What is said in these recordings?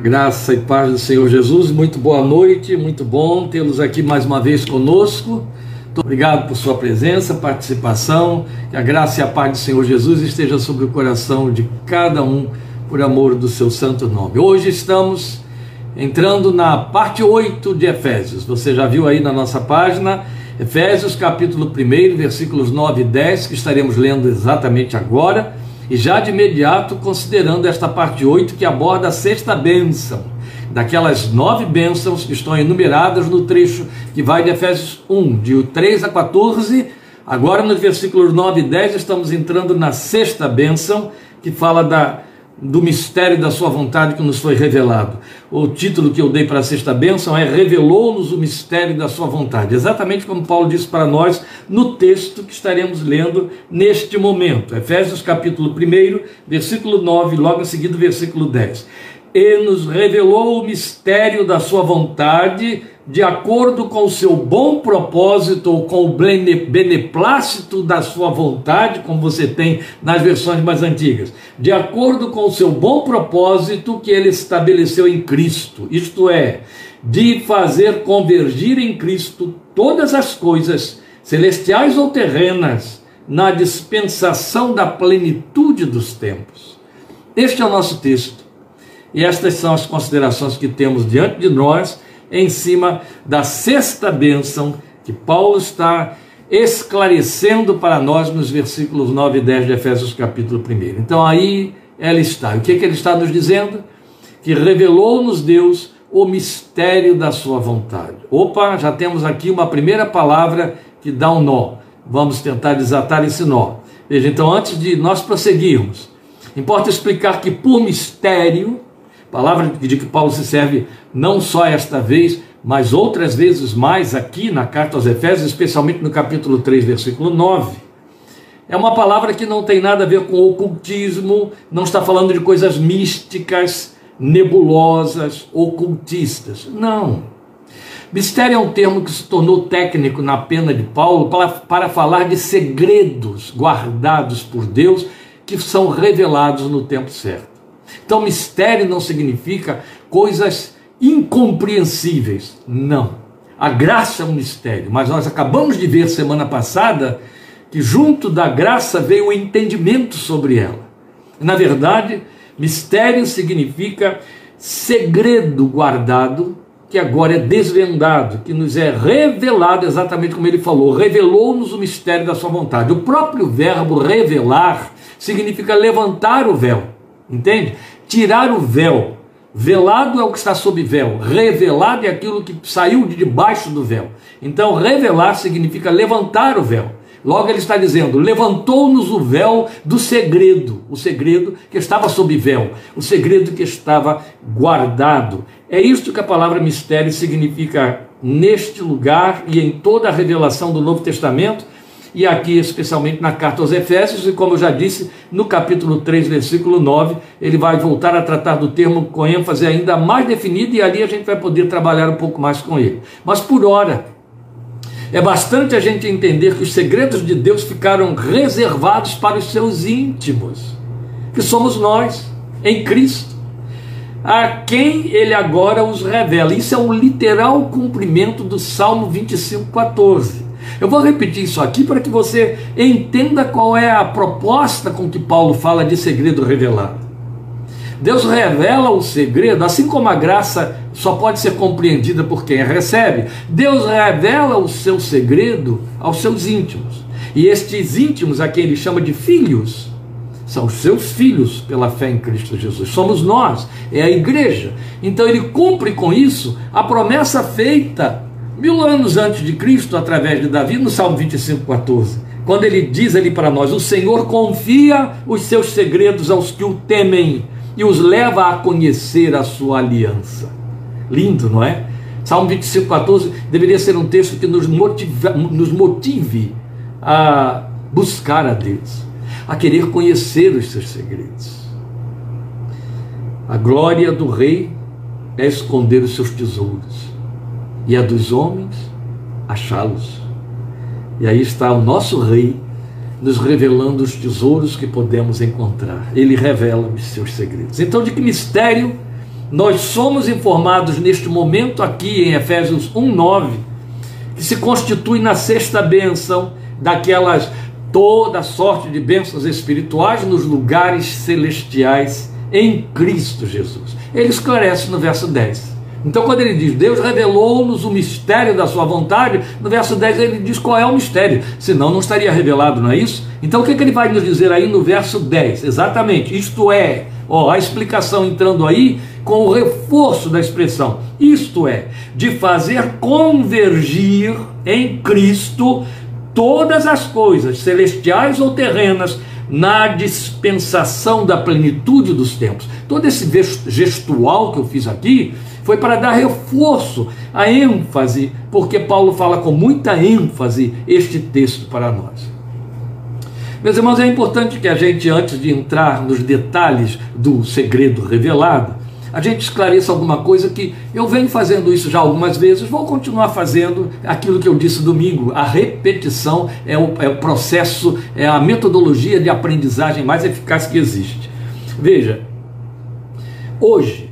Graça e paz do Senhor Jesus, muito boa noite, muito bom tê-los aqui mais uma vez conosco. Muito obrigado por sua presença, participação. Que a graça e a paz do Senhor Jesus esteja sobre o coração de cada um, por amor do seu santo nome. Hoje estamos entrando na parte 8 de Efésios. Você já viu aí na nossa página, Efésios capítulo 1, versículos 9 e 10, que estaremos lendo exatamente agora e já de imediato considerando esta parte 8 que aborda a sexta bênção, daquelas nove bênçãos que estão enumeradas no trecho que vai de Efésios 1, de 3 a 14. Agora, nos versículos 9 e 10, estamos entrando na sexta bênção, que fala da do mistério da sua vontade que nos foi revelado. O título que eu dei para a sexta bênção é Revelou-nos o mistério da sua vontade, exatamente como Paulo disse para nós no texto que estaremos lendo neste momento. Efésios capítulo 1, versículo 9, logo em seguida versículo 10 e nos revelou o mistério da sua vontade, de acordo com o seu bom propósito ou com o beneplácito da sua vontade, como você tem nas versões mais antigas, de acordo com o seu bom propósito que ele estabeleceu em Cristo, isto é, de fazer convergir em Cristo todas as coisas, celestiais ou terrenas, na dispensação da plenitude dos tempos. Este é o nosso texto. E estas são as considerações que temos diante de nós em cima da sexta bênção que Paulo está esclarecendo para nós nos versículos 9 e 10 de Efésios capítulo 1. Então aí ela está. O que, é que ele está nos dizendo? Que revelou-nos Deus o mistério da sua vontade. Opa, já temos aqui uma primeira palavra que dá um nó. Vamos tentar desatar esse nó. Veja, então antes de nós prosseguirmos, importa explicar que por mistério Palavra de que Paulo se serve não só esta vez, mas outras vezes mais aqui na carta aos Efésios, especialmente no capítulo 3, versículo 9. É uma palavra que não tem nada a ver com ocultismo, não está falando de coisas místicas, nebulosas, ocultistas. Não. Mistério é um termo que se tornou técnico na pena de Paulo para, para falar de segredos guardados por Deus que são revelados no tempo certo. Então, mistério não significa coisas incompreensíveis. Não. A graça é um mistério, mas nós acabamos de ver semana passada que junto da graça veio o entendimento sobre ela. Na verdade, mistério significa segredo guardado que agora é desvendado, que nos é revelado exatamente como ele falou, revelou-nos o mistério da sua vontade. O próprio verbo revelar significa levantar o véu. Entende? Tirar o véu. Velado é o que está sob véu, revelado é aquilo que saiu de debaixo do véu. Então, revelar significa levantar o véu. Logo ele está dizendo: levantou-nos o véu do segredo, o segredo que estava sob véu, o segredo que estava guardado. É isto que a palavra mistério significa neste lugar e em toda a revelação do Novo Testamento e aqui especialmente na carta aos Efésios, e como eu já disse, no capítulo 3, versículo 9, ele vai voltar a tratar do termo com ênfase ainda mais definido, e ali a gente vai poder trabalhar um pouco mais com ele. Mas por hora, é bastante a gente entender que os segredos de Deus ficaram reservados para os seus íntimos, que somos nós, em Cristo, a quem ele agora os revela. Isso é um literal cumprimento do Salmo 25, 14. Eu vou repetir isso aqui para que você entenda qual é a proposta com que Paulo fala de segredo revelado. Deus revela o segredo, assim como a graça só pode ser compreendida por quem a recebe. Deus revela o seu segredo aos seus íntimos. E estes íntimos, a quem ele chama de filhos, são os seus filhos pela fé em Cristo Jesus. Somos nós, é a igreja. Então ele cumpre com isso a promessa feita mil anos antes de Cristo, através de Davi, no Salmo 25, 14, quando ele diz ali para nós: O Senhor confia os seus segredos aos que o temem e os leva a conhecer a sua aliança. Lindo, não é? Salmo 25, 14 deveria ser um texto que nos, nos motive a buscar a Deus, a querer conhecer os seus segredos. A glória do rei é esconder os seus tesouros e a dos homens achá-los. E aí está o nosso Rei nos revelando os tesouros que podemos encontrar. Ele revela os seus segredos. Então, de que mistério nós somos informados neste momento aqui em Efésios 1:9 que se constitui na sexta bênção daquelas toda sorte de bênçãos espirituais nos lugares celestiais em Cristo Jesus. Ele esclarece no verso 10. Então, quando ele diz Deus revelou-nos o mistério da sua vontade, no verso 10 ele diz qual é o mistério, senão não estaria revelado, não é isso? Então, o que, é que ele vai nos dizer aí no verso 10? Exatamente, isto é, ó, a explicação entrando aí com o reforço da expressão, isto é, de fazer convergir em Cristo todas as coisas, celestiais ou terrenas, na dispensação da plenitude dos tempos. Todo esse gestual que eu fiz aqui foi para dar reforço, a ênfase, porque Paulo fala com muita ênfase este texto para nós. Meus irmãos, é importante que a gente, antes de entrar nos detalhes do segredo revelado, a gente esclareça alguma coisa que eu venho fazendo isso já algumas vezes, vou continuar fazendo aquilo que eu disse domingo. A repetição é o, é o processo, é a metodologia de aprendizagem mais eficaz que existe. Veja, hoje,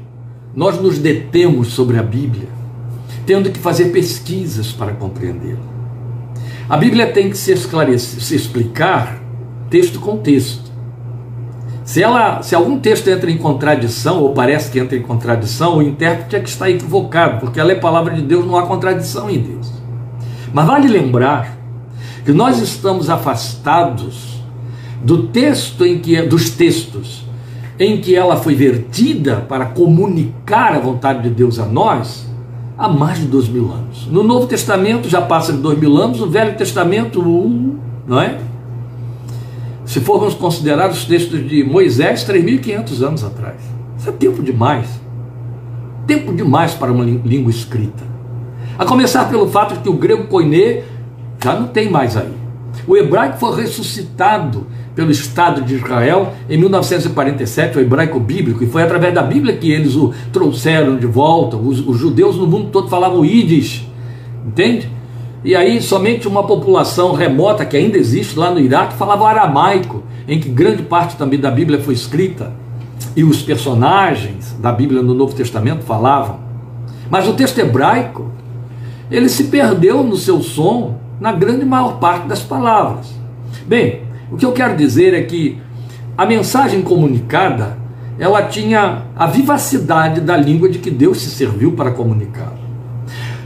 nós nos detemos sobre a Bíblia, tendo que fazer pesquisas para compreendê-la. A Bíblia tem que se esclarecer, se explicar texto com texto. Se, ela, se algum texto entra em contradição, ou parece que entra em contradição, o intérprete é que está equivocado, porque ela é palavra de Deus, não há contradição em Deus. Mas vale lembrar que nós estamos afastados do texto em que dos textos em que ela foi vertida para comunicar a vontade de Deus a nós há mais de dois mil anos. No Novo Testamento já passa de dois mil anos, no Velho Testamento, não é? Se formos considerar os textos de Moisés, 3.500 anos atrás. Isso é tempo demais. Tempo demais para uma língua escrita. A começar pelo fato de que o grego koiné já não tem mais aí. O hebraico foi ressuscitado pelo Estado de Israel em 1947, o hebraico bíblico, e foi através da Bíblia que eles o trouxeram de volta. Os, os judeus no mundo todo falavam ídis, entende? E aí somente uma população remota que ainda existe lá no Iraque falava aramaico, em que grande parte também da Bíblia foi escrita, e os personagens da Bíblia no Novo Testamento falavam. Mas o texto hebraico, ele se perdeu no seu som na grande maior parte das palavras. Bem, o que eu quero dizer é que a mensagem comunicada, ela tinha a vivacidade da língua de que Deus se serviu para comunicar.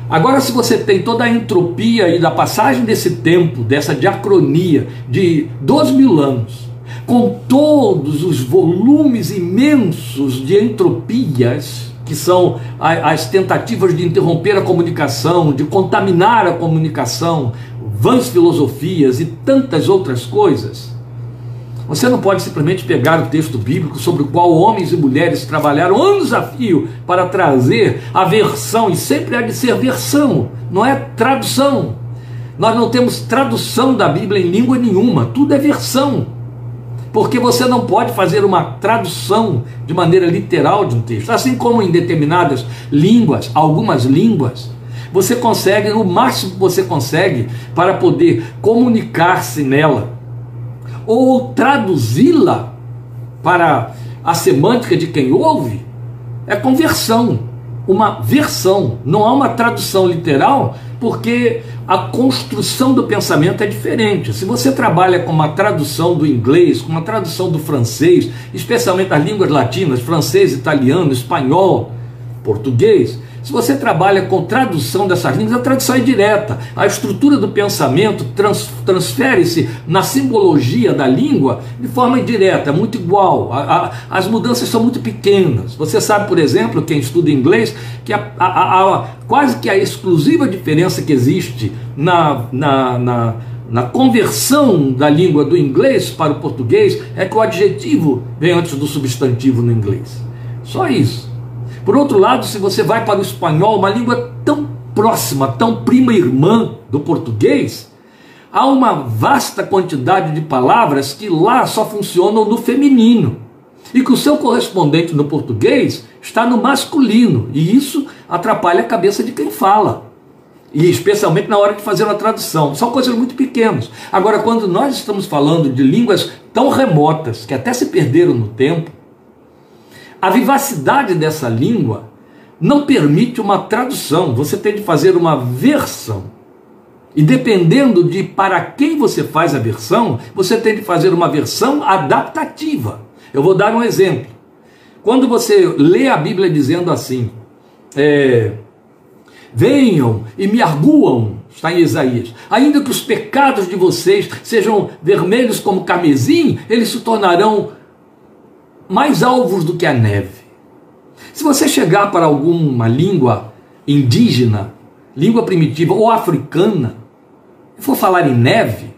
Agora, se você tem toda a entropia e da passagem desse tempo, dessa diacronia de dois mil anos, com todos os volumes imensos de entropias, que são as tentativas de interromper a comunicação, de contaminar a comunicação, vãs filosofias e tantas outras coisas. Você não pode simplesmente pegar o texto bíblico sobre o qual homens e mulheres trabalharam anos a fio para trazer a versão, e sempre há de ser versão, não é tradução. Nós não temos tradução da Bíblia em língua nenhuma, tudo é versão. Porque você não pode fazer uma tradução de maneira literal de um texto, assim como em determinadas línguas, algumas línguas, você consegue, o máximo que você consegue para poder comunicar-se nela ou traduzi-la para a semântica de quem ouve, é conversão, uma versão, não há uma tradução literal, porque a construção do pensamento é diferente. Se você trabalha com uma tradução do inglês, com uma tradução do francês, especialmente as línguas latinas, francês, italiano, espanhol, português, se você trabalha com tradução dessas línguas, a tradução é direta. A estrutura do pensamento trans, transfere-se na simbologia da língua de forma direta, é muito igual. A, a, as mudanças são muito pequenas. Você sabe, por exemplo, quem estuda inglês, que a, a quase que a exclusiva diferença que existe na, na, na na conversão da língua do inglês para o português é que o adjetivo vem antes do substantivo no inglês. Só isso. Por outro lado, se você vai para o espanhol, uma língua tão próxima, tão prima irmã do português, há uma vasta quantidade de palavras que lá só funcionam no feminino e que o seu correspondente no português está no masculino, e isso atrapalha a cabeça de quem fala. E especialmente na hora de fazer a tradução. São coisas muito pequenas. Agora, quando nós estamos falando de línguas tão remotas, que até se perderam no tempo, a vivacidade dessa língua não permite uma tradução, você tem de fazer uma versão. E dependendo de para quem você faz a versão, você tem de fazer uma versão adaptativa. Eu vou dar um exemplo. Quando você lê a Bíblia dizendo assim, é, venham e me arguam, está em Isaías, ainda que os pecados de vocês sejam vermelhos como carmesim, eles se tornarão mais alvos do que a neve. Se você chegar para alguma língua indígena, língua primitiva ou africana, e for falar em neve,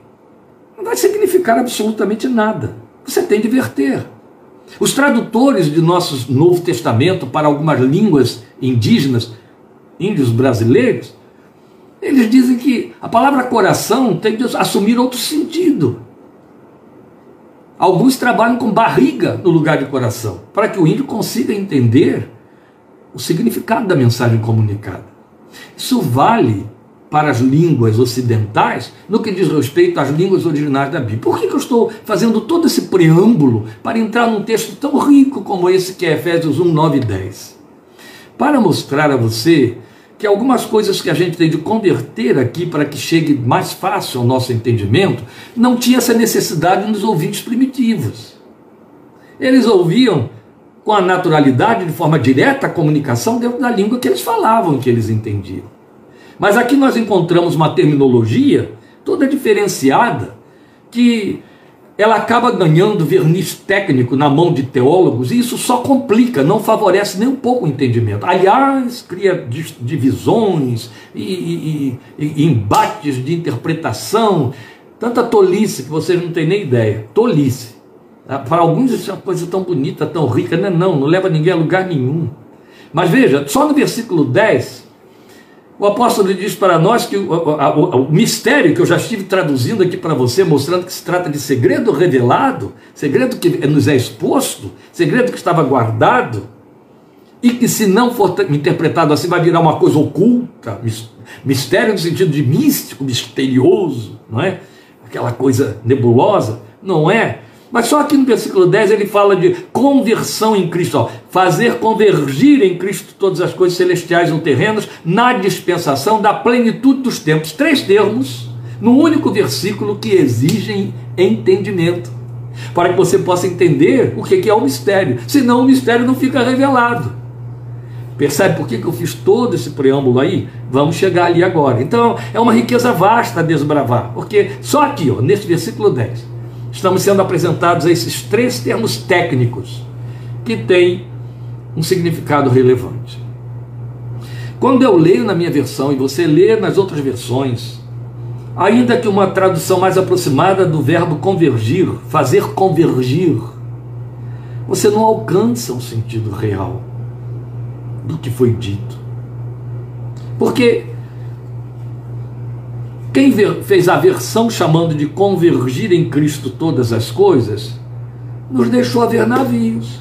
não vai significar absolutamente nada. Você tem de verter. Os tradutores de nosso Novo Testamento para algumas línguas indígenas, índios brasileiros, eles dizem que a palavra coração tem de assumir outro sentido. Alguns trabalham com barriga no lugar de coração, para que o índio consiga entender o significado da mensagem comunicada. Isso vale para as línguas ocidentais no que diz respeito às línguas originais da Bíblia. Por que, que eu estou fazendo todo esse preâmbulo para entrar num texto tão rico como esse que é Efésios 1, 9 e 10? Para mostrar a você que algumas coisas que a gente tem de converter aqui para que chegue mais fácil ao nosso entendimento, não tinha essa necessidade nos ouvintes primitivos. Eles ouviam com a naturalidade, de forma direta, a comunicação dentro da língua que eles falavam, que eles entendiam. Mas aqui nós encontramos uma terminologia toda diferenciada que ela acaba ganhando verniz técnico na mão de teólogos e isso só complica, não favorece nem um pouco o entendimento. Aliás, cria divisões e, e, e, embates de interpretação, tanta tolice que vocês não têm nem ideia. Tolice. Ah, para alguns isso é uma coisa tão bonita, tão rica, não, é não, não leva ninguém a lugar nenhum. Mas veja, só no versículo 10, o apóstolo diz para nós que o, o, o, mistério que eu já estive traduzindo aqui para você, mostrando que se trata de segredo revelado, segredo que nos é exposto, segredo que estava guardado, e que se não for interpretado assim vai virar uma coisa oculta, mistério no sentido de místico, misterioso, não é? Aquela coisa nebulosa, não é? Mas só aqui no versículo 10 ele fala de conversão em Cristo, ó, fazer convergir em Cristo todas as coisas celestiais ou terrenas na dispensação da plenitude dos tempos. Três termos no único versículo que exigem entendimento, para que você possa entender o que é o mistério, senão o mistério não fica revelado. Percebe por que eu fiz todo esse preâmbulo aí? Vamos chegar ali agora. Então, é uma riqueza vasta a desbravar, porque só aqui, ó, neste versículo 10, estamos sendo apresentados a esses três termos técnicos que têm um significado relevante. Quando eu leio na minha versão e você lê nas outras versões, ainda que uma tradução mais aproximada do verbo convergir, fazer convergir, você não alcança o sentido real do que foi dito. Porque quem fez a versão chamando de convergir em Cristo todas as coisas, nos deixou a ver navios.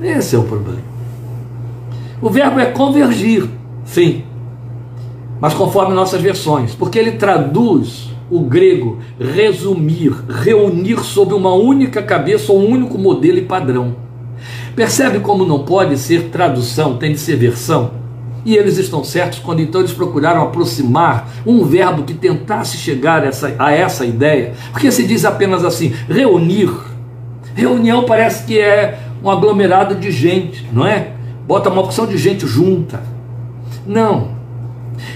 Esse é o problema. O verbo é convergir, sim, mas conforme nossas versões, porque ele traduz o grego resumir, reunir sob uma única cabeça um único modelo e padrão. Percebe como não pode ser tradução, tem de ser versão? E eles estão certos quando então eles procuraram aproximar um verbo que tentasse chegar a essa, a essa ideia. Porque se diz apenas assim, reunir. Reunião parece que é um aglomerado de gente, não é? Bota uma opção de gente junta. Não.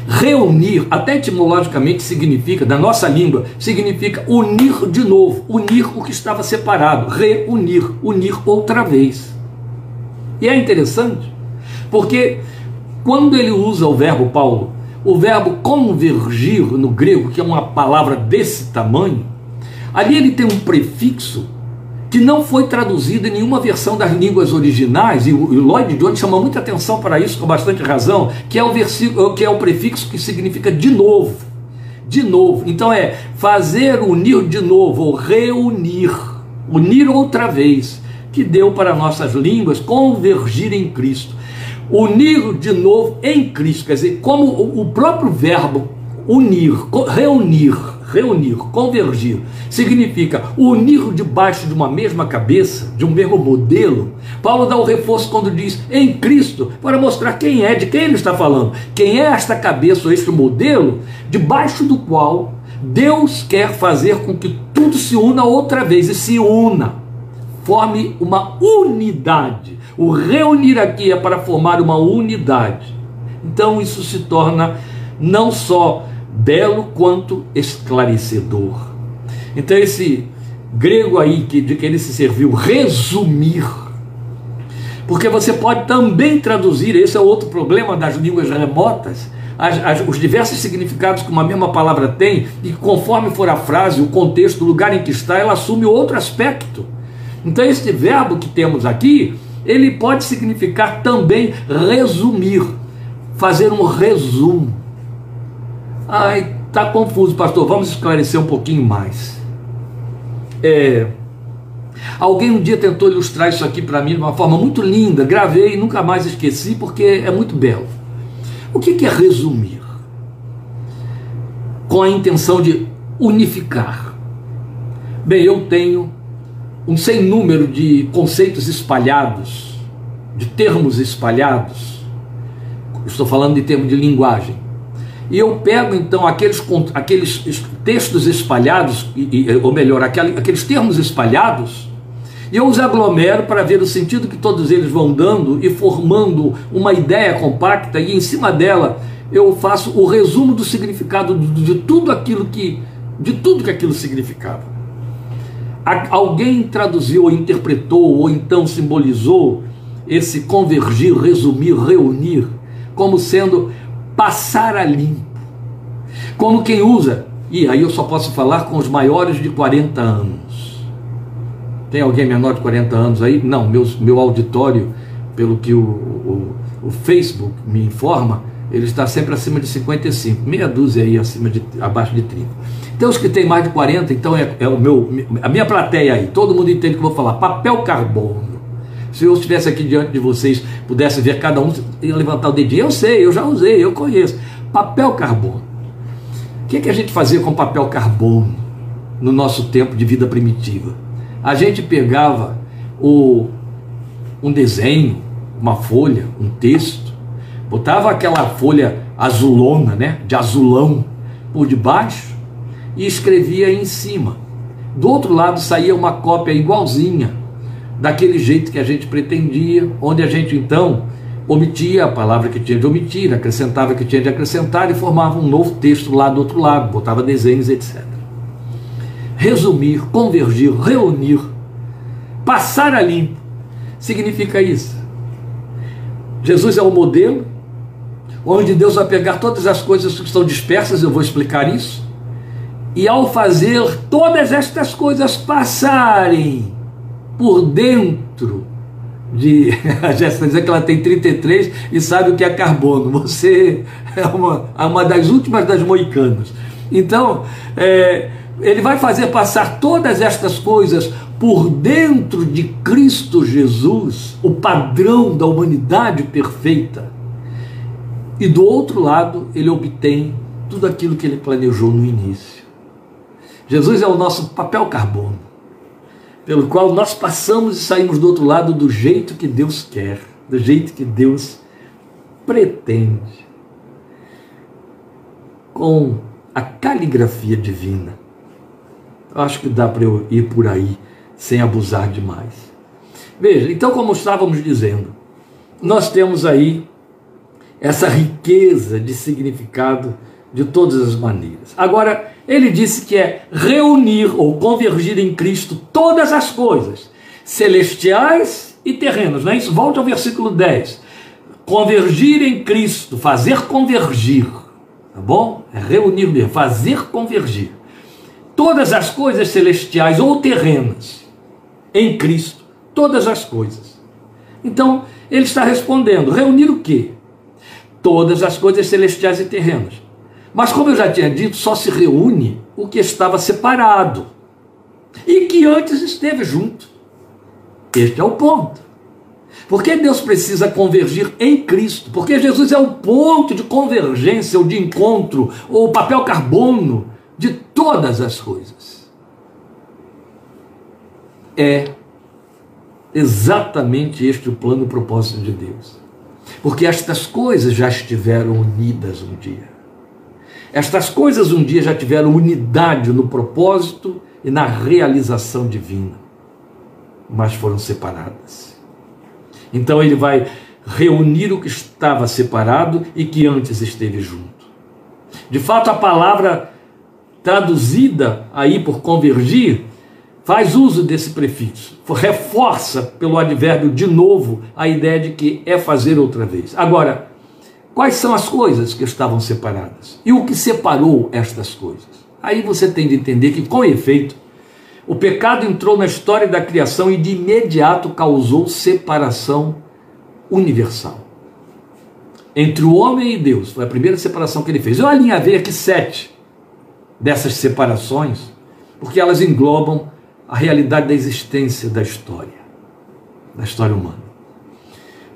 Reunir, até etimologicamente significa, na nossa língua, significa unir de novo, unir o que estava separado, reunir, unir outra vez. E é interessante, porque quando ele usa o verbo Paulo, o verbo convergir no grego, que é uma palavra desse tamanho, ali ele tem um prefixo que não foi traduzido em nenhuma versão das línguas originais, e o Lloyd Jones chama muita atenção para isso com bastante razão, que é o versículo, que é o prefixo que significa de novo. De novo. Então é fazer unir de novo, ou reunir, unir outra vez, que deu para nossas línguas convergir em Cristo unir de novo em Cristo. Quer dizer, como o próprio verbo unir, reunir, reunir, convergir, significa unir debaixo de uma mesma cabeça, de um mesmo modelo, Paulo dá o reforço quando diz em Cristo, para mostrar quem é, de quem ele está falando. Quem é esta cabeça, ou este modelo, debaixo do qual Deus quer fazer com que tudo se una outra vez e se una, forme uma unidade. O reunir aqui é para formar uma unidade. Então isso se torna não só belo quanto esclarecedor. Então esse grego aí que, de que ele se serviu, resumir, porque você pode também traduzir, esse é outro problema das línguas remotas, as, as, os diversos significados que uma mesma palavra tem, e conforme for a frase, o contexto, o lugar em que está, ela assume outro aspecto. Então, este verbo que temos aqui, ele pode significar também resumir, fazer um resumo. Ai, tá confuso, pastor. Vamos esclarecer um pouquinho mais. É, alguém um dia tentou ilustrar isso aqui para mim de uma forma muito linda. Gravei e nunca mais esqueci porque é muito belo. O que é resumir? Com a intenção de unificar. Bem, eu tenho um sem número de conceitos espalhados, de termos espalhados. Estou falando de termo de linguagem. E eu pego então aqueles, aqueles textos espalhados, ou melhor, aqueles termos espalhados, e eu os aglomero para ver o sentido que todos eles vão dando e formando uma ideia compacta, e em cima dela eu faço o resumo do significado de, de tudo aquilo que de tudo que aquilo significava. Alguém traduziu ou interpretou ou então simbolizou esse convergir, resumir, reunir como sendo passar a limpo. Como quem usa, e aí eu só posso falar com os maiores de 40 anos tem alguém menor de 40 anos aí? Não, meu, meu auditório, pelo que o, o, o Facebook me informa, ele está sempre acima de 55, meia dúzia aí acima de, abaixo de 30. Então os que têm mais de 40, então é, é o meu, a minha plateia aí, todo mundo entende que eu vou falar, papel carbono. Se eu estivesse aqui diante de vocês, pudesse ver cada um e levantar o dedinho, eu sei, eu já usei, eu conheço. Papel carbono. O que, é que a gente fazia com papel carbono no nosso tempo de vida primitiva? a gente pegava o, um desenho, uma folha, um texto, botava aquela folha azulona, né, de azulão por debaixo e escrevia em cima. Do outro lado saía uma cópia igualzinha, daquele jeito que a gente pretendia, onde a gente então omitia a palavra que tinha de omitir, acrescentava que tinha de acrescentar e formava um novo texto lá do outro lado, botava desenhos, etc resumir, convergir, reunir, passar a limpo. Significa isso. Jesus é o modelo, onde Deus vai pegar todas as coisas que estão dispersas, eu vou explicar isso, e ao fazer todas estas coisas passarem por dentro de. A Jéssica dizer que ela tem 33 e sabe o que é carbono. Você é uma, é uma das últimas das moicanas. Então, é, ele vai fazer passar todas estas coisas por dentro de Cristo Jesus, o padrão da humanidade perfeita. E do outro lado, ele obtém tudo aquilo que ele planejou no início. Jesus é o nosso papel carbono, pelo qual nós passamos e saímos do outro lado do jeito que Deus quer, do jeito que Deus pretende, com a caligrafia divina acho que dá para eu ir por aí sem abusar demais. Veja, então, como estávamos dizendo, nós temos aí essa riqueza de significado de todas as maneiras. Agora, ele disse que é reunir ou convergir em Cristo todas as coisas, celestiais e terrenas, não é isso? Volte ao versículo 10. Convergir em Cristo, fazer convergir, tá bom? É reunir, fazer convergir todas as coisas celestiais ou terrenas em Cristo, todas as coisas. Então, ele está respondendo: reunir o quê? Todas as coisas celestiais e terrenas. Mas, como eu já tinha dito, só se reúne o que estava separado e que antes esteve junto. Este é o ponto. Porque Deus precisa convergir em Cristo? Porque Jesus é o ponto de convergência ou de encontro, ou papel carbono de todas as coisas. É exatamente este o plano e propósito de Deus. Porque estas coisas já estiveram unidas um dia. Estas coisas um dia já tiveram unidade no propósito e na realização divina, mas foram separadas. Então ele vai reunir o que estava separado e que antes esteve junto. De fato, a palavra traduzida aí por convergir faz uso desse prefixo, reforça pelo advérbio de novo a ideia de que é fazer outra vez. Agora, quais são as coisas que estavam separadas? E o que separou estas coisas? Aí você tem de entender que, com efeito, o pecado entrou na história da criação e de imediato causou separação universal. Entre o homem e Deus, foi a primeira separação que ele fez. Eu alinhavei aqui sete dessas separações, porque elas englobam a realidade da existência da história, da história humana.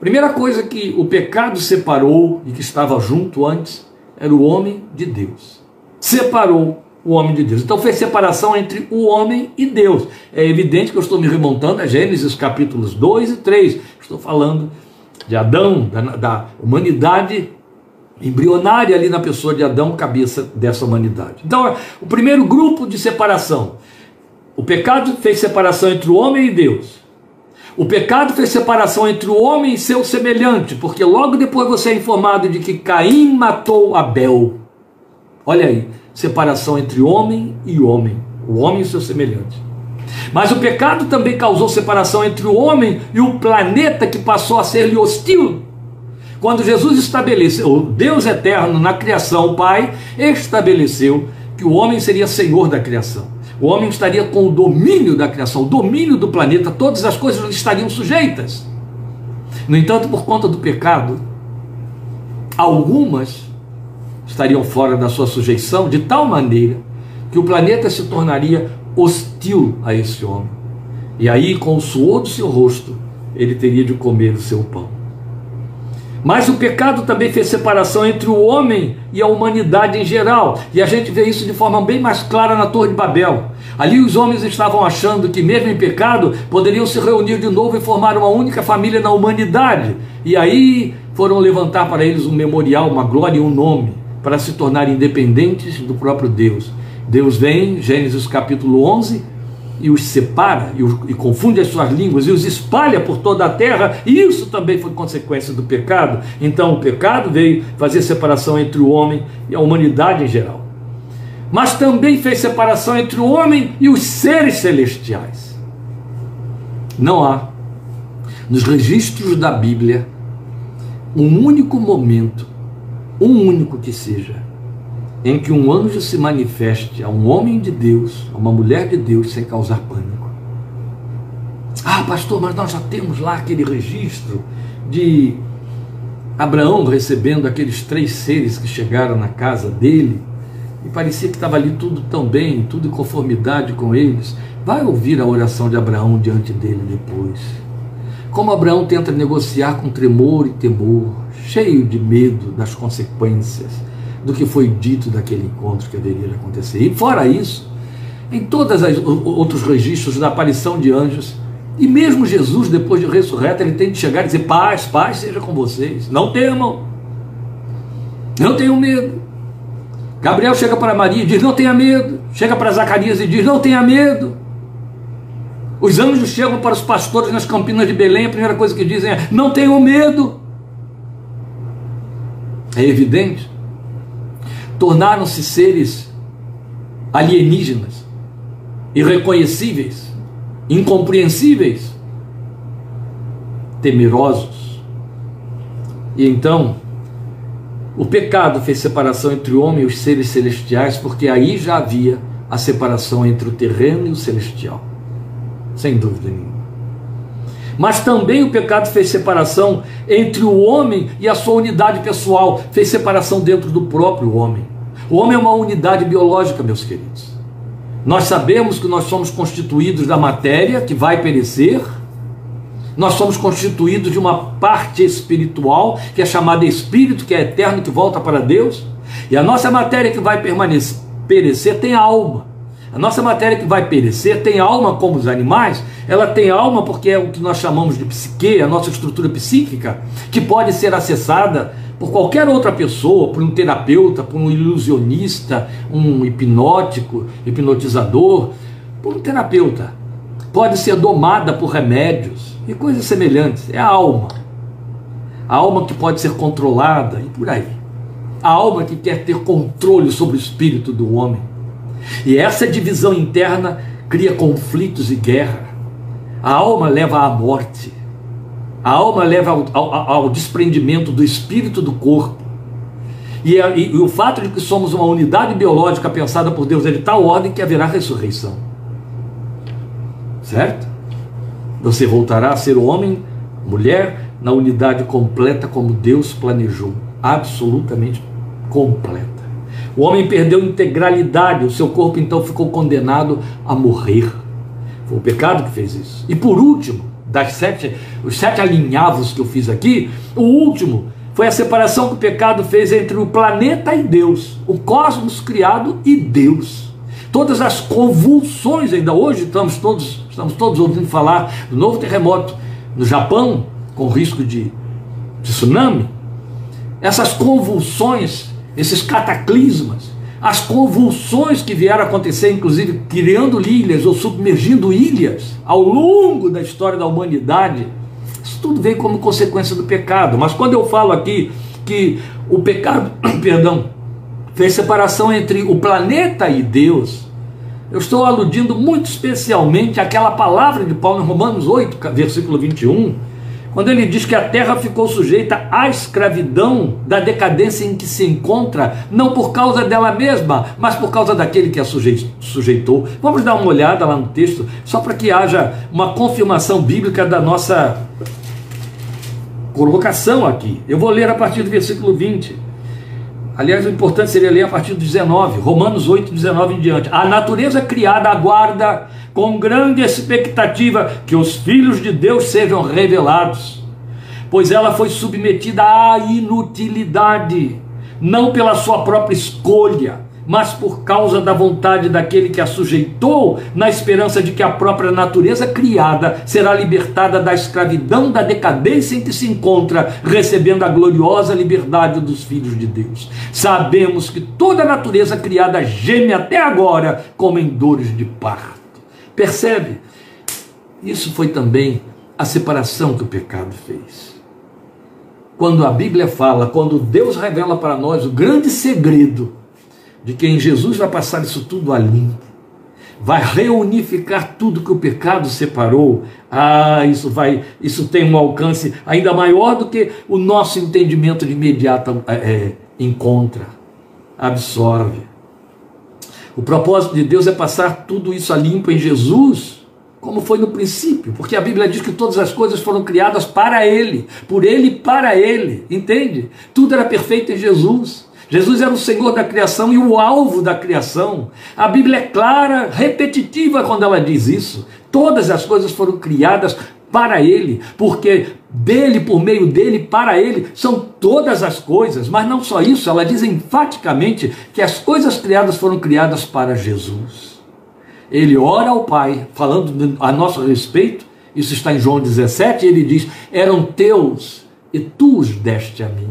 Primeira coisa que o pecado separou e que estava junto antes era o homem de Deus. Separou o homem de Deus. Então fez separação entre o homem e Deus. É evidente que eu estou me remontando a Gênesis capítulos 2 e 3. Estou falando de Adão, da, da humanidade embrionária ali na pessoa de Adão, cabeça dessa humanidade. Então, o primeiro grupo de separação o pecado fez separação entre o homem e Deus. O pecado fez separação entre o homem e seu semelhante, porque logo depois você é informado de que Caim matou Abel. Olha aí, separação entre homem e homem, o homem e seu semelhante. Mas o pecado também causou separação entre o homem e o planeta que passou a ser-lhe hostil. Quando Jesus estabeleceu, o Deus eterno na criação, o Pai, estabeleceu que o homem seria senhor da criação. O homem estaria com o domínio da criação, o domínio do planeta, todas as coisas estariam sujeitas. No entanto, por conta do pecado, algumas estariam fora da sua sujeição de tal maneira que o planeta se tornaria hostil a esse homem. E aí, com o suor do seu rosto, ele teria de comer o seu pão. Mas o pecado também fez separação entre o homem e a humanidade em geral. E a gente vê isso de forma bem mais clara na Torre de Babel. Ali os homens estavam achando que, mesmo em pecado, poderiam se reunir de novo e formar uma única família na humanidade. E aí foram levantar para eles um memorial, uma glória e um nome, para se tornarem independentes do próprio Deus. Deus vem, Gênesis capítulo 11, e os separa e, os, e, confunde as suas línguas e os espalha por toda a terra, e isso também foi consequência do pecado. Então o pecado veio fazer separação entre o homem e a humanidade em geral. Mas também fez separação entre o homem e os seres celestiais. Não há nos registros da Bíblia um único momento, um único que seja, em que um anjo se manifeste a um homem de Deus, a uma mulher de Deus, sem causar pânico. Ah, pastor, mas nós já temos lá aquele registro de Abraão recebendo aqueles três seres que chegaram na casa dele e parecia que estava ali tudo tão bem, tudo em conformidade com eles. Vai ouvir a oração de Abraão diante dele depois. Como Abraão tenta negociar com tremor e temor, cheio de medo das consequências do que foi dito daquele encontro que deveria acontecer. E fora isso, em todos os outros registros da aparição de anjos, e mesmo Jesus, depois de ressurreto, ele tem de chegar e dizer: paz, paz seja com vocês, não temam, não tenham medo. Gabriel chega para Maria e diz: não tenha medo. Chega para Zacarias e diz: não tenha medo. Os anjos chegam para os pastores nas campinas de Belém, a primeira coisa que dizem é: não tenham medo. É evidente tornaram-se seres alienígenas, irreconhecíveis, incompreensíveis, temerosos. E então, o pecado fez separação entre o homem e os seres celestiais, porque aí já havia a separação entre o terreno e o celestial, sem dúvida nenhuma. Mas também o pecado fez separação entre o homem e a sua unidade pessoal, fez separação dentro do próprio homem. O homem é uma unidade biológica, meus queridos. Nós sabemos que nós somos constituídos da matéria que vai perecer. Nós somos constituídos de uma parte espiritual, que é chamada espírito, que é eterno, que volta para Deus. E a nossa matéria que vai permanecer, perecer tem alma. A nossa matéria que vai perecer tem alma como os animais, ela tem alma porque é o que nós chamamos de psique, a nossa estrutura psíquica, que pode ser acessada por qualquer outra pessoa, por um terapeuta, por um ilusionista, um hipnótico, hipnotizador, por um terapeuta. Pode ser domada por remédios e coisas semelhantes. É a alma. A alma que pode ser controlada e por aí. A alma que quer ter controle sobre o espírito do homem. E essa divisão interna cria conflitos e guerra. A alma leva à morte. A alma leva ao, ao, ao desprendimento do espírito do corpo. E, e, e, o fato de que somos uma unidade biológica pensada por Deus é de tal ordem que haverá ressurreição. Certo? Você voltará a ser homem, mulher, na unidade completa como Deus planejou. Absolutamente completa. O homem perdeu integralidade, o seu corpo então ficou condenado a morrer. Foi o pecado que fez isso. E por último, das sete, os sete alinhavos que eu fiz aqui, o último foi a separação que o pecado fez entre o planeta e Deus, o cosmos criado e Deus. Todas as convulsões, ainda hoje estamos todos, estamos todos ouvindo falar do novo terremoto no Japão, com risco de, de tsunami. Essas convulsões esses cataclismas, as convulsões que vieram acontecer, inclusive criando ilhas ou submergindo ilhas ao longo da história da humanidade, isso tudo veio como consequência do pecado. Mas quando eu falo aqui que o pecado, perdão, fez separação entre o planeta e Deus, eu estou aludindo muito especialmente àquela palavra de Paulo em Romanos 8, versículo 21, quando ele diz que a terra ficou sujeita à escravidão da decadência em que se encontra, não por causa dela mesma, mas por causa daquele que a sujeitou. Vamos dar uma olhada lá no texto, só para que haja uma confirmação bíblica da nossa colocação aqui. Eu vou ler a partir do versículo 20. Aliás, o importante seria ler a partir do 19, Romanos 8, 19 em diante. A natureza criada aguarda com grande expectativa que os filhos de Deus sejam revelados, pois ela foi submetida à inutilidade, não pela sua própria escolha, mas por causa da vontade daquele que a sujeitou, na esperança de que a própria natureza criada será libertada da escravidão, da decadência em que se encontra, recebendo a gloriosa liberdade dos filhos de Deus. Sabemos que toda a natureza criada geme até agora como em dores de parto. Percebe? Isso foi também a separação que o pecado fez. Quando a Bíblia fala, quando Deus revela para nós o grande segredo de que em Jesus vai passar isso tudo a limpo, vai reunificar tudo que o pecado separou. Ah, isso vai, isso tem um alcance ainda maior do que o nosso entendimento de imediato é, é encontra, absorve. O propósito de Deus é passar tudo isso a limpo em Jesus, como foi no princípio, porque a Bíblia diz que todas as coisas foram criadas para Ele, por Ele e para Ele, entende? Tudo era perfeito em Jesus. Jesus era o Senhor da criação e o alvo da criação. A Bíblia é clara, repetitiva quando ela diz isso. Todas as coisas foram criadas para Ele, porque dele, por meio dele, para Ele, são todas as coisas. Mas não só isso, ela diz enfaticamente que as coisas criadas foram criadas para Jesus. Ele ora ao Pai, falando a nosso respeito, isso está em João 17, ele diz: eram teus e tu os deste a mim.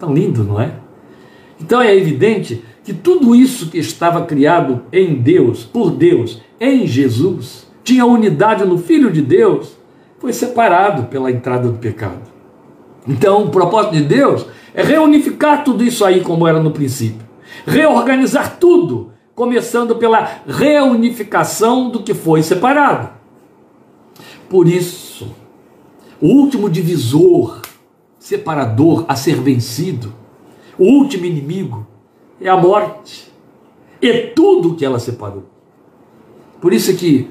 Tão lindo, não é? Então é evidente que tudo isso que estava criado em Deus, por Deus, em Jesus, tinha unidade no Filho de Deus, foi separado pela entrada do pecado. Então, o propósito de Deus é reunificar tudo isso aí como era no princípio, reorganizar tudo, começando pela reunificação do que foi separado. Por isso, o último divisor, separador a ser vencido, o último inimigo é a morte. E tudo que ela separou. Por isso que,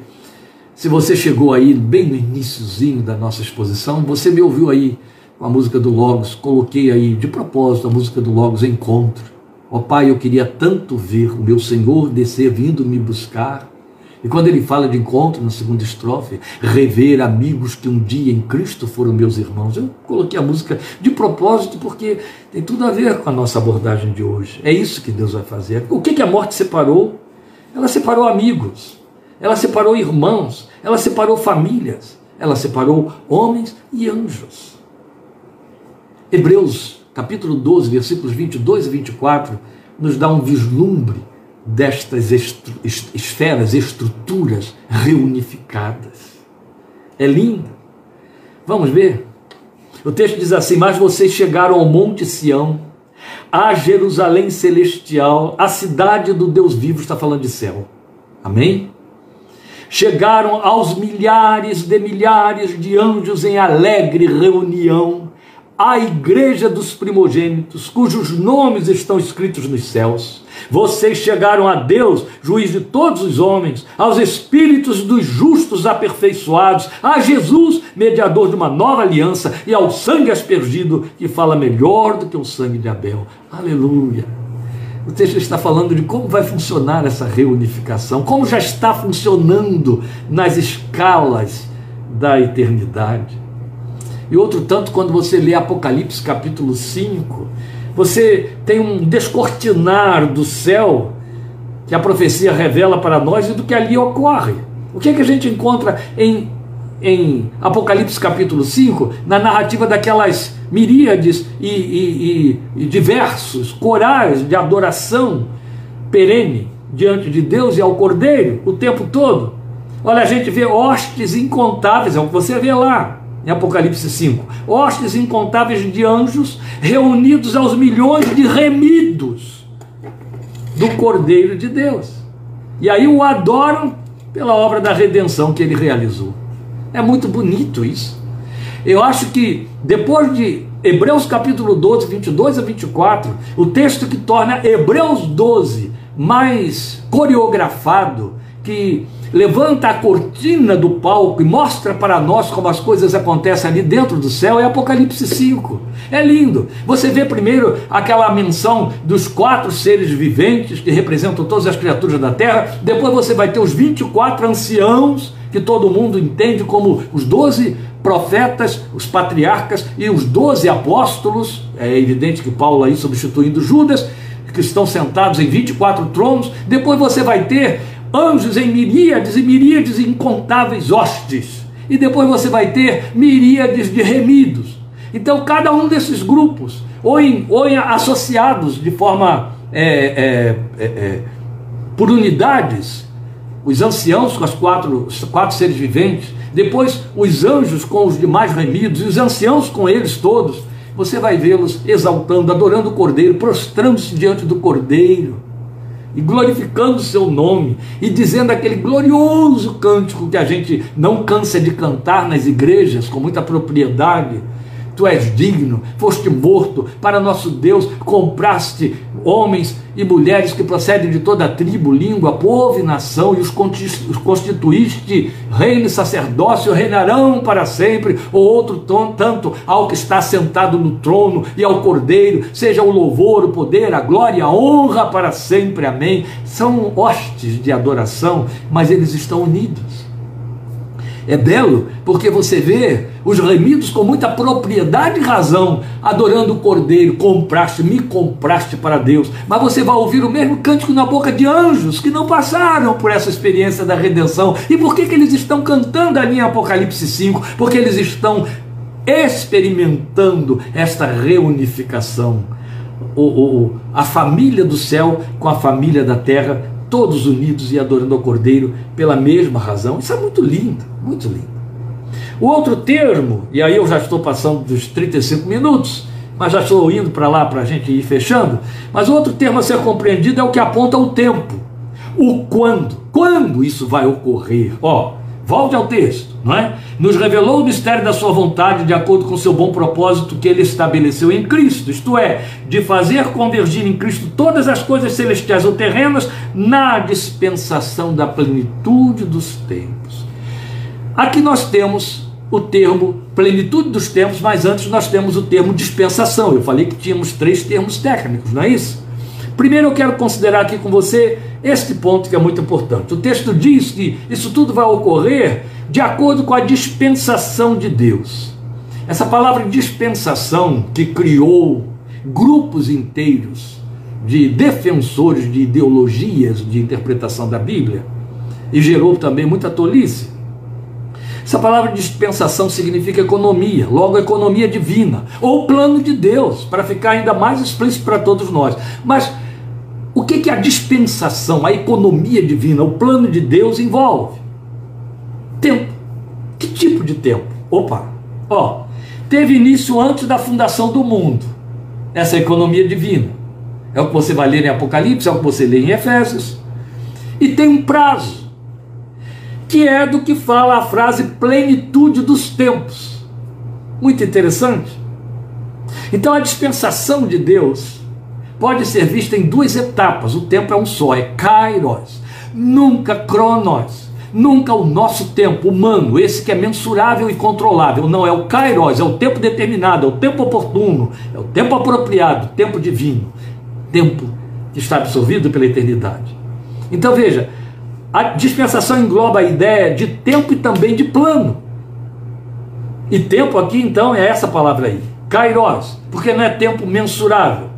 se você chegou aí bem no iníciozinho da nossa exposição, você me ouviu aí com a música do Logos, coloquei aí de propósito a música do Logos Encontro. Ó oh, Pai, eu queria tanto ver o meu Senhor descer vindo me buscar e quando ele fala de encontro na segunda estrofe, rever amigos que um dia em Cristo foram meus irmãos, eu coloquei a música de propósito porque tem tudo a ver com a nossa abordagem de hoje. É isso que Deus vai fazer. O que, que a morte separou? ela separou amigos, ela separou irmãos, ela separou famílias, ela separou homens e anjos. Hebreus capítulo 12, versículos 22 e 24, nos dá um vislumbre destas estru esferas, estruturas reunificadas. É lindo. Vamos ver? O texto diz assim: Mas vocês chegaram ao Monte Sião, a Jerusalém celestial, a cidade do Deus vivo, está falando de céu. Amém? Chegaram aos milhares de milhares de anjos em alegre reunião a igreja dos primogênitos, cujos nomes estão escritos nos céus. Vocês chegaram a Deus, juiz de todos os homens, aos espíritos dos justos aperfeiçoados, a Jesus, mediador de uma nova aliança, e ao sangue aspergido, que fala melhor do que o sangue de Abel. Aleluia. O texto está falando de como vai funcionar essa reunificação, como já está funcionando nas escalas da eternidade. E outro tanto, quando você lê Apocalipse capítulo 5, você tem um descortinar do céu que a profecia revela para nós e do que ali ocorre. O que, é que a gente encontra em, em Apocalipse capítulo 5, na narrativa daquelas miríades e, e, e, e diversos corais de adoração perene diante de Deus e ao Cordeiro o tempo todo? Olha, a gente vê hostes incontáveis, é o que você vê lá em Apocalipse 5. Hostes incontáveis de anjos reunidos aos milhões de remidos do Cordeiro de Deus. E aí o adoram pela obra da redenção que ele realizou. É muito bonito isso. Eu acho que depois de Hebreus capítulo 12, 22 a 24, o texto que torna Hebreus 12 mais coreografado, que levanta a cortina do palco e mostra para nós como as coisas acontecem ali dentro do céu é Apocalipse 5. É lindo. Você vê primeiro aquela menção dos quatro seres viventes que representam todas as criaturas da terra, depois você vai ter os 24 anciãos que todo mundo entende como os 12 profetas, os patriarcas e os 12 apóstolos. É evidente que Paulo aí substituindo Judas, que estão sentados em 24 tronos. Depois você vai ter anjos em miríades e miríades incontáveis hostes. E depois você vai ter miríades de remidos. Então, cada um desses grupos, ou, em, ou em associados de forma é, é, é, é, por unidades, os anciãos com as quatro, os quatro seres viventes, depois os anjos com os demais remidos, e os anciãos com eles todos, você vai vê-los exaltando, adorando o Cordeiro, prostrando-se diante do Cordeiro e glorificando o seu nome e dizendo aquele glorioso cântico que a gente não cansa de cantar nas igrejas com muita propriedade Tu és digno, foste morto para nosso Deus, compraste homens e mulheres que procedem de toda tribo, língua, povo e nação, e os constituíste reino e sacerdócio, reinarão para sempre, ou outro tanto ao que está sentado no trono e ao cordeiro, seja o louvor, o poder, a glória, a honra para sempre, amém. São hostes de adoração, mas eles estão unidos. É belo porque você vê os remidos com muita propriedade e razão, adorando o Cordeiro, compraste, me compraste para Deus. Mas você vai ouvir o mesmo cântico na boca de anjos que não passaram por essa experiência da redenção. E por que, que eles estão cantando ali em Apocalipse 5? Porque eles estão experimentando esta reunificação. O, o, a família do céu com a família da terra todos unidos e adorando ao Cordeiro pela mesma razão. Isso é muito lindo, muito lindo. O outro termo, e aí eu já estou passando dos 35 minutos, mas já estou indo para lá para a gente ir fechando. Mas o outro termo a ser compreendido é o que aponta o tempo. O quando. Quando isso vai ocorrer? Ó, Volte ao texto, não é? Nos revelou o mistério da sua vontade de acordo com o seu bom propósito que ele estabeleceu em Cristo, isto é, de fazer convergir em Cristo todas as coisas celestiais ou terrenas na dispensação da plenitude dos tempos. Aqui nós temos o termo plenitude dos tempos, mas antes nós temos o termo dispensação. Eu falei que tínhamos três termos técnicos, não é isso? Primeiro eu quero considerar aqui com você este ponto que é muito importante. O texto diz que isso tudo vai ocorrer de acordo com a dispensação de Deus. Essa palavra dispensação que criou grupos inteiros de defensores de ideologias de interpretação da Bíblia e gerou também muita tolice. Essa palavra dispensação significa economia, logo economia divina, ou plano de Deus, para ficar ainda mais explícito para todos nós. Mas o que, que a dispensação, a economia divina, o plano de Deus envolve? Tempo. Que tipo de tempo? Opa, ó, teve início antes da fundação do mundo, essa economia divina. É o que você vai ler em Apocalipse, é o que você lê em Efésios. E tem um prazo que é do que fala a frase plenitude dos tempos. Muito interessante. Então a dispensação de Deus pode ser vista em duas etapas. O tempo é um só, é kairos, nunca cronos, nunca o nosso tempo humano, esse que é mensurável e controlável. Não é o kairos, é o tempo determinado, é o tempo oportuno, é o tempo apropriado, tempo divino, tempo que está absorvido pela eternidade. Então veja, a dispensação engloba a ideia de tempo e também de plano. E tempo aqui então é essa palavra aí, kairos, porque não é tempo mensurável.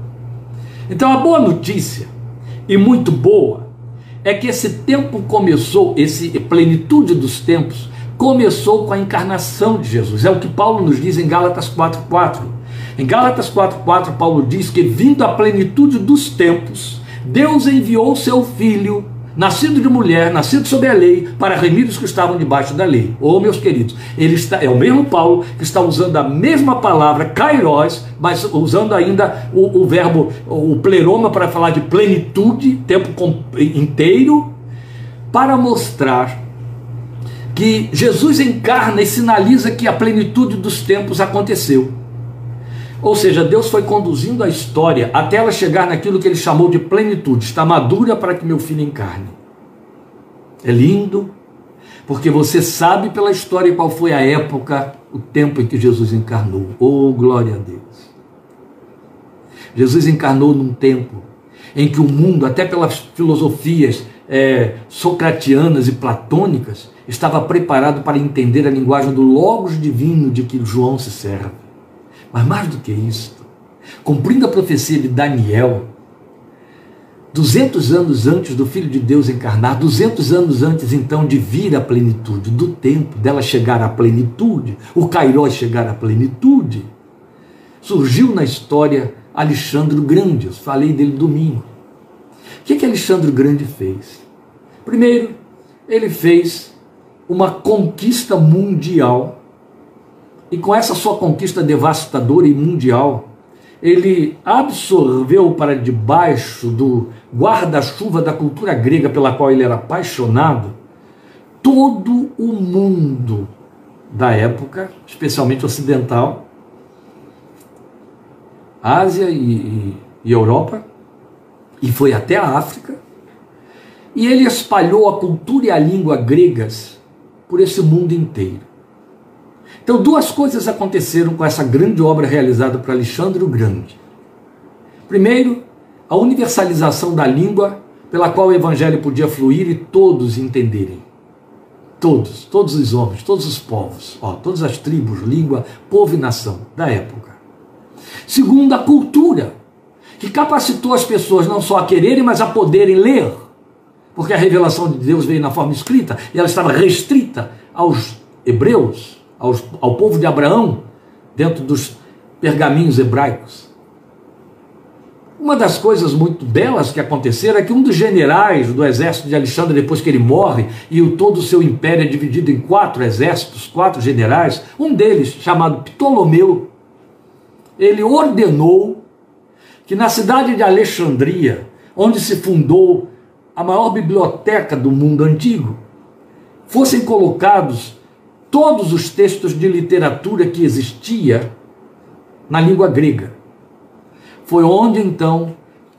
Então a boa notícia, e muito boa, é que esse tempo começou, esse plenitude dos tempos, começou com a encarnação de Jesus. É o que Paulo nos diz em Gálatas 4:4. Em Gálatas 4:4 Paulo diz que vindo a plenitude dos tempos, Deus enviou seu filho nascido de mulher, nascido sob a lei, para remir os que estavam debaixo da lei. Ô oh, meus queridos, ele está, é o mesmo Paulo que está usando a mesma palavra, kairos, mas usando ainda o, o verbo, o pleroma para falar de plenitude, tempo inteiro, para mostrar que Jesus encarna e sinaliza que a plenitude dos tempos aconteceu. Ou seja, Deus foi conduzindo a história até ela chegar naquilo que ele chamou de plenitude. Está madura para que meu filho encarne. É lindo, porque você sabe pela história qual foi a época, o tempo em que Jesus encarnou. Oh, glória a Deus! Jesus encarnou num tempo em que o mundo, até pelas filosofias é, socratianas e platônicas, estava preparado para entender a linguagem do Logos divino de que João se serve. Mas mais do que isso, cumprindo a profecia de Daniel, 200 anos antes do Filho de Deus encarnar, 200 anos antes então de vir a plenitude, do tempo dela chegar à plenitude, o Cairó chegar à plenitude, surgiu na história Alexandre o Grande, eu falei dele domingo. O que, que Alexandre o Grande fez? Primeiro, ele fez uma conquista mundial e com essa sua conquista devastadora e mundial, ele absorveu para debaixo do guarda-chuva da cultura grega pela qual ele era apaixonado todo o mundo da época, especialmente ocidental, Ásia e, e, e Europa, e foi até a África, e ele espalhou a cultura e a língua gregas por esse mundo inteiro. Então, duas coisas aconteceram com essa grande obra realizada por Alexandre o Grande. Primeiro, a universalização da língua pela qual o evangelho podia fluir e todos entenderem. Todos, todos os homens, todos os povos, ó, todas as tribos, língua, povo e nação da época. Segundo, a cultura, que capacitou as pessoas não só a quererem, mas a poderem ler. Porque a revelação de Deus veio na forma escrita e ela estava restrita aos hebreus, ao povo de Abraão dentro dos pergaminhos hebraicos. Uma das coisas muito belas que aconteceram é que um dos generais do exército de Alexandre, depois que ele morre, e o, todo o seu império é dividido em quatro exércitos, quatro generais, um deles, chamado Ptolomeu, ele ordenou que na cidade de Alexandria, onde se fundou a maior biblioteca do mundo antigo, fossem colocados todos os textos de literatura que existia na língua grega. Foi onde então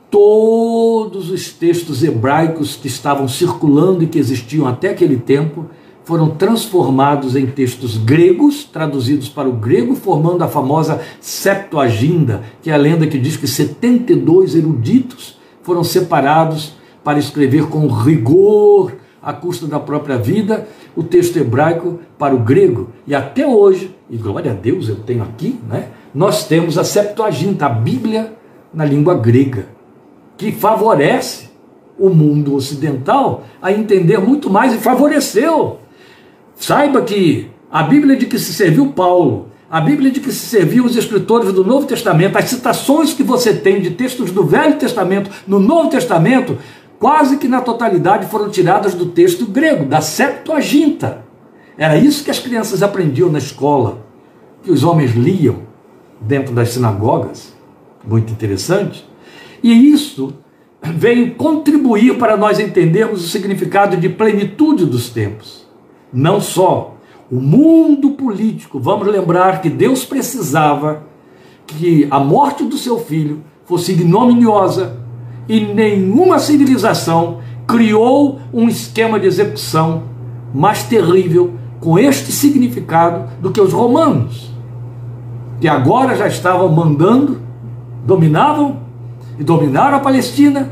todos os textos hebraicos que estavam circulando e que existiam até aquele tempo foram transformados em textos gregos, traduzidos para o grego, formando a famosa Septuaginta, que é a lenda que diz que 72 eruditos foram separados para escrever com rigor à custa da própria vida o texto hebraico para o grego. E até hoje, e glória a Deus eu tenho aqui, né? Nós temos a Septuaginta, a Bíblia na língua grega. que favorece o mundo ocidental a entender muito mais e favoreceu. Saiba que a Bíblia de que se serviu Paulo, a Bíblia de que se serviu os escritores do Novo Testamento, as citações que você tem de textos do Velho Testamento no Novo Testamento, quase que na totalidade foram tiradas do texto grego, da Septuaginta. Era isso que as crianças aprendiam na escola, que os homens liam dentro das sinagogas. Muito interessante. E isso veio contribuir para nós entendermos o significado de plenitude dos tempos. Não só o mundo político, vamos lembrar que Deus precisava que a morte do seu filho fosse ignominiosa e nenhuma civilização criou um esquema de execução mais terrível com este significado do que os romanos, que agora já estavam mandando, dominavam e dominaram a Palestina,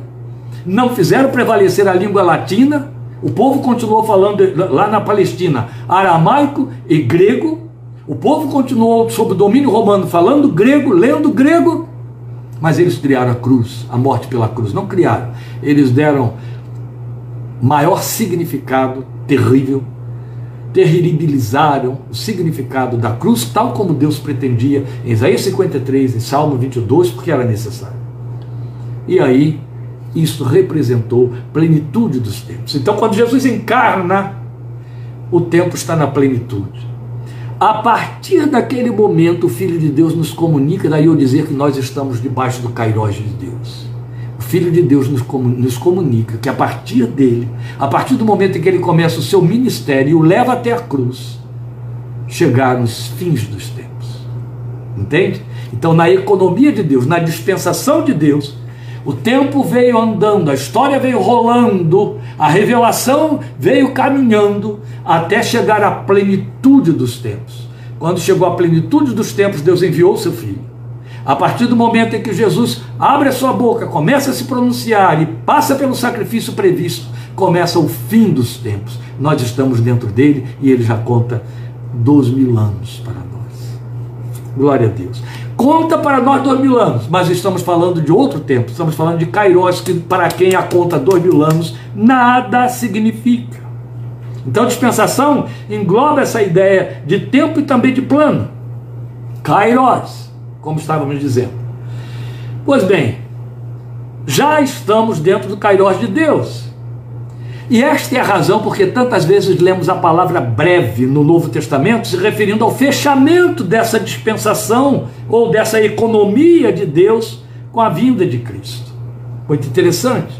não fizeram prevalecer a língua latina, o povo continuou falando lá na Palestina aramaico e grego, o povo continuou sob domínio romano falando grego, lendo grego, mas eles criaram a cruz, a morte pela cruz. Não criaram, eles deram maior significado terrível, terribilizaram o significado da cruz, tal como Deus pretendia em Isaías 53, em Salmo 22, porque era necessário. E aí, isso representou plenitude dos tempos. Então, quando Jesus encarna, o tempo está na plenitude. A partir daquele momento, o Filho de Deus nos comunica, daí eu dizer que nós estamos debaixo do Cairós de Deus. O Filho de Deus nos, nos comunica que a partir dele, a partir do momento em que ele começa o seu ministério e o leva até a cruz, chegaram os fins dos tempos. Entende? Então, na economia de Deus, na dispensação de Deus, o tempo veio andando, a história veio rolando, a revelação veio caminhando até chegar à plenitude dos tempos. Quando chegou à plenitude dos tempos, Deus enviou seu filho. A partir do momento em que Jesus abre a sua boca, começa a se pronunciar e passa pelo sacrifício previsto, começa o fim dos tempos. Nós estamos dentro dele e ele já conta dois mil anos para nós. Glória a Deus conta para nós dois mil anos, mas estamos falando de outro tempo, estamos falando de Kairos, que para quem a conta dois mil anos nada significa. Então, dispensação engloba essa ideia de tempo e também de plano. Kairos, como estávamos dizendo. Pois bem, já estamos dentro do Kairos de Deus. E esta é a razão porque tantas vezes lemos a palavra breve no Novo Testamento, se referindo ao fechamento dessa dispensação ou dessa economia de Deus com a vinda de Cristo. Muito interessante.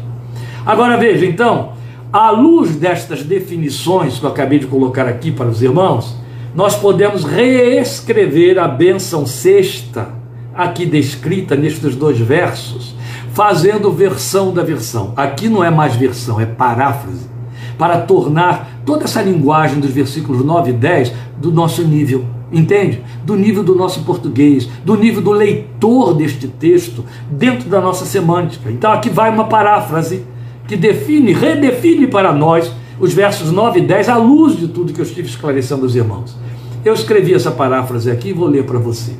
Agora veja, então, à luz destas definições que eu acabei de colocar aqui para os irmãos, nós podemos reescrever a bênção sexta, aqui descrita nestes dois versos, fazendo versão da versão. Aqui não é mais versão, é paráfrase, para tornar toda essa linguagem dos versículos 9 e 10 do nosso nível. Entende? Do nível do nosso português, do nível do leitor deste texto, dentro da nossa semântica. Então aqui vai uma paráfrase que define, redefine para nós os versos 9 e 10 à luz de tudo que eu estive esclarecendo aos irmãos. Eu escrevi essa paráfrase aqui e vou ler para você.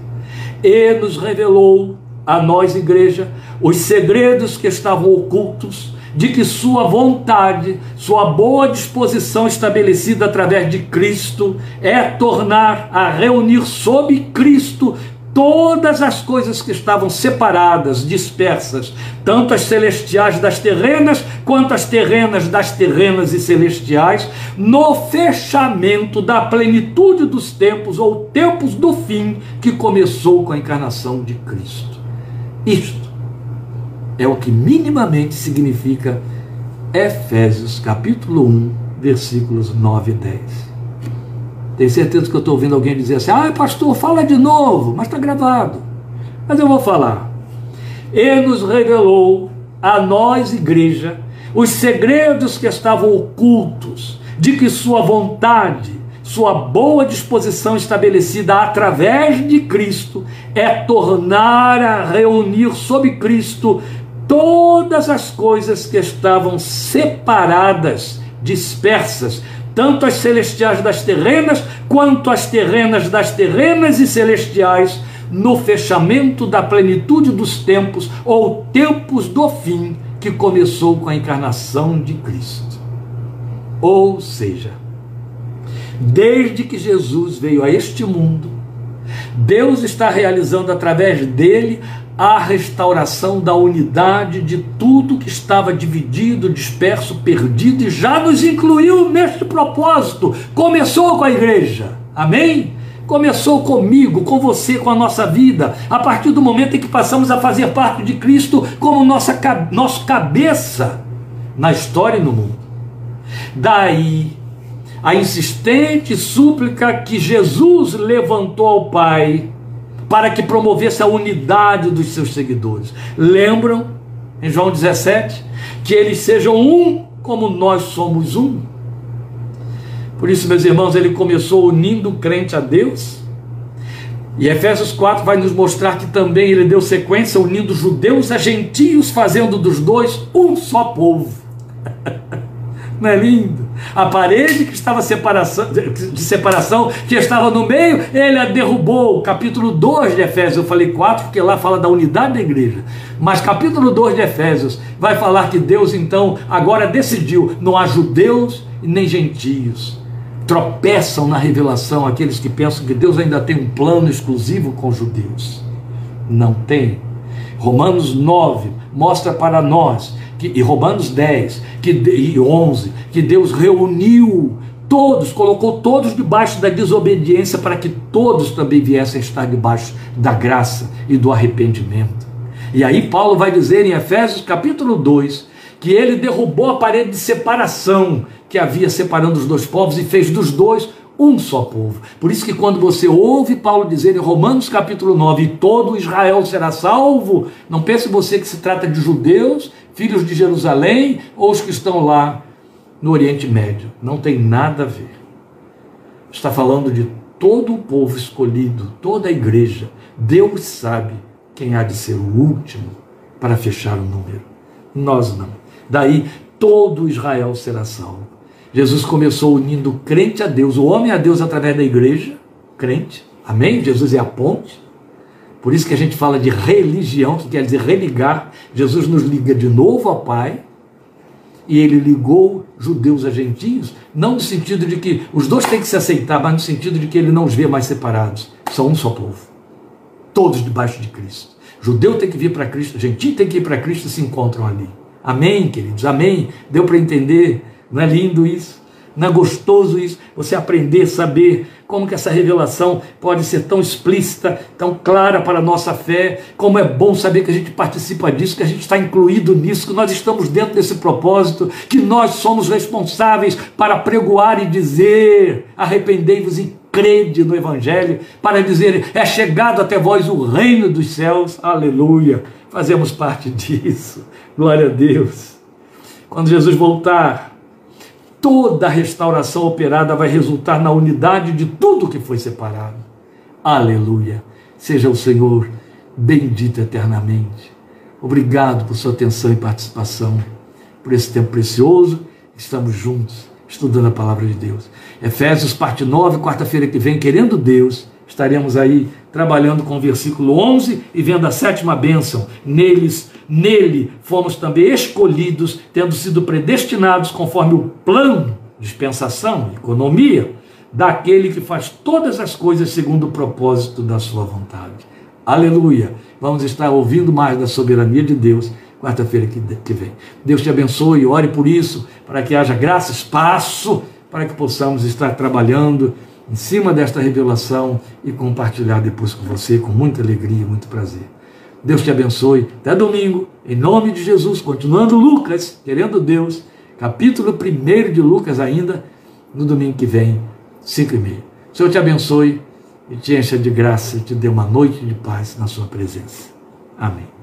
E nos revelou a nós, igreja, os segredos que estavam ocultos, de que Sua vontade, Sua boa disposição estabelecida através de Cristo é tornar a reunir sob Cristo todas as coisas que estavam separadas, dispersas, tanto as celestiais das terrenas, quanto as terrenas das terrenas e celestiais, no fechamento da plenitude dos tempos, ou tempos do fim, que começou com a encarnação de Cristo. Isto é o que minimamente significa Efésios capítulo 1, versículos 9 e 10. Tenho certeza que eu estou ouvindo alguém dizer assim: ah, pastor, fala de novo, mas está gravado. Mas eu vou falar. Ele nos revelou a nós, igreja, os segredos que estavam ocultos, de que Sua vontade sua boa disposição estabelecida através de Cristo é tornar a reunir sob Cristo todas as coisas que estavam separadas, dispersas, tanto as celestiais das terrenas, quanto as terrenas das terrenas e celestiais, no fechamento da plenitude dos tempos ou tempos do fim que começou com a encarnação de Cristo. Ou seja, desde que Jesus veio a este mundo, Deus está realizando através dele a restauração da unidade de tudo que estava dividido, disperso, perdido e já nos incluiu neste propósito. Começou com a igreja. Amém? Começou comigo, com você, com a nossa vida, a partir do momento em que passamos a fazer parte de Cristo como nossa nosso cabeça na história e no mundo. Daí a insistente súplica que Jesus levantou ao Pai para que promovesse a unidade dos seus seguidores. Lembram em João 17 que eles sejam um como nós somos um. Por isso, meus irmãos, ele começou unindo o crente a Deus. E Efésios 4 vai nos mostrar que também ele deu sequência unindo judeus a gentios, fazendo dos dois um só povo. Não é lindo? A parede que estava separação, de separação, que estava no meio, ele a derrubou. Capítulo 2 de Efésios, eu falei 4, porque lá fala da unidade da igreja. Mas capítulo 2 de Efésios vai falar que Deus então agora decidiu: não há judeus nem gentios. Tropeçam na revelação aqueles que pensam que Deus ainda tem um plano exclusivo com os judeus. Não tem. Romanos 9 mostra para nós que, e Romanos 10 que, e 11, que Deus reuniu todos, colocou todos debaixo da desobediência para que todos também viessem estar debaixo da graça e do arrependimento. E aí Paulo vai dizer em Efésios capítulo 2 que ele derrubou a parede de separação que havia separando os dois povos e fez dos dois um só povo. Por isso que quando você ouve Paulo dizer em Romanos capítulo 9, todo Israel será salvo, não pense você que se trata de judeus, filhos de Jerusalém ou os que estão lá no Oriente Médio. Não tem nada a ver. Está falando de todo o povo escolhido, toda a igreja. Deus sabe quem há de ser o último para fechar o número. Nós não. Daí todo Israel será salvo. Jesus começou unindo o crente a Deus, o homem a Deus através da igreja, crente. Amém? Jesus é a ponte. Por isso que a gente fala de religião, que quer dizer religar. Jesus nos liga de novo ao Pai, e ele ligou judeus a gentios, não no sentido de que os dois têm que se aceitar, mas no sentido de que ele não os vê mais separados. São um só povo. Todos debaixo de Cristo. Judeu tem que vir para Cristo, gentio tem que ir para Cristo e se encontram ali. Amém, queridos? Amém? Deu para entender? Não é lindo isso? Não é gostoso isso? Você aprender, saber como que essa revelação pode ser tão explícita, tão clara para a nossa fé, como é bom saber que a gente participa disso, que a gente está incluído nisso, que nós estamos dentro desse propósito, que nós somos responsáveis para pregoar e dizer: arrependei-vos e crede no Evangelho, para dizer: é chegado até vós o reino dos céus, aleluia. Fazemos parte disso, glória a Deus. Quando Jesus voltar, toda a restauração operada vai resultar na unidade de tudo que foi separado. Aleluia. Seja o Senhor bendito eternamente. Obrigado por sua atenção e participação, por esse tempo precioso. Estamos juntos, estudando a palavra de Deus. Efésios, parte 9, quarta-feira que vem, querendo Deus, estaremos aí trabalhando com o versículo 11 e vendo a sétima bênção. Neles Nele fomos também escolhidos, tendo sido predestinados conforme o plano, dispensação, economia, daquele que faz todas as coisas segundo o propósito da sua vontade. Aleluia! Vamos estar ouvindo mais da soberania de Deus quarta-feira que vem. Deus te abençoe, ore por isso, para que haja graça, espaço, para que possamos estar trabalhando em cima desta revelação e compartilhar depois com você com muita alegria, muito prazer. Deus te abençoe. Até domingo, em nome de Jesus. Continuando Lucas, querendo Deus, capítulo 1 de Lucas ainda, no domingo que vem, 5 e meia. Senhor te abençoe e te encha de graça e te dê uma noite de paz na sua presença. Amém.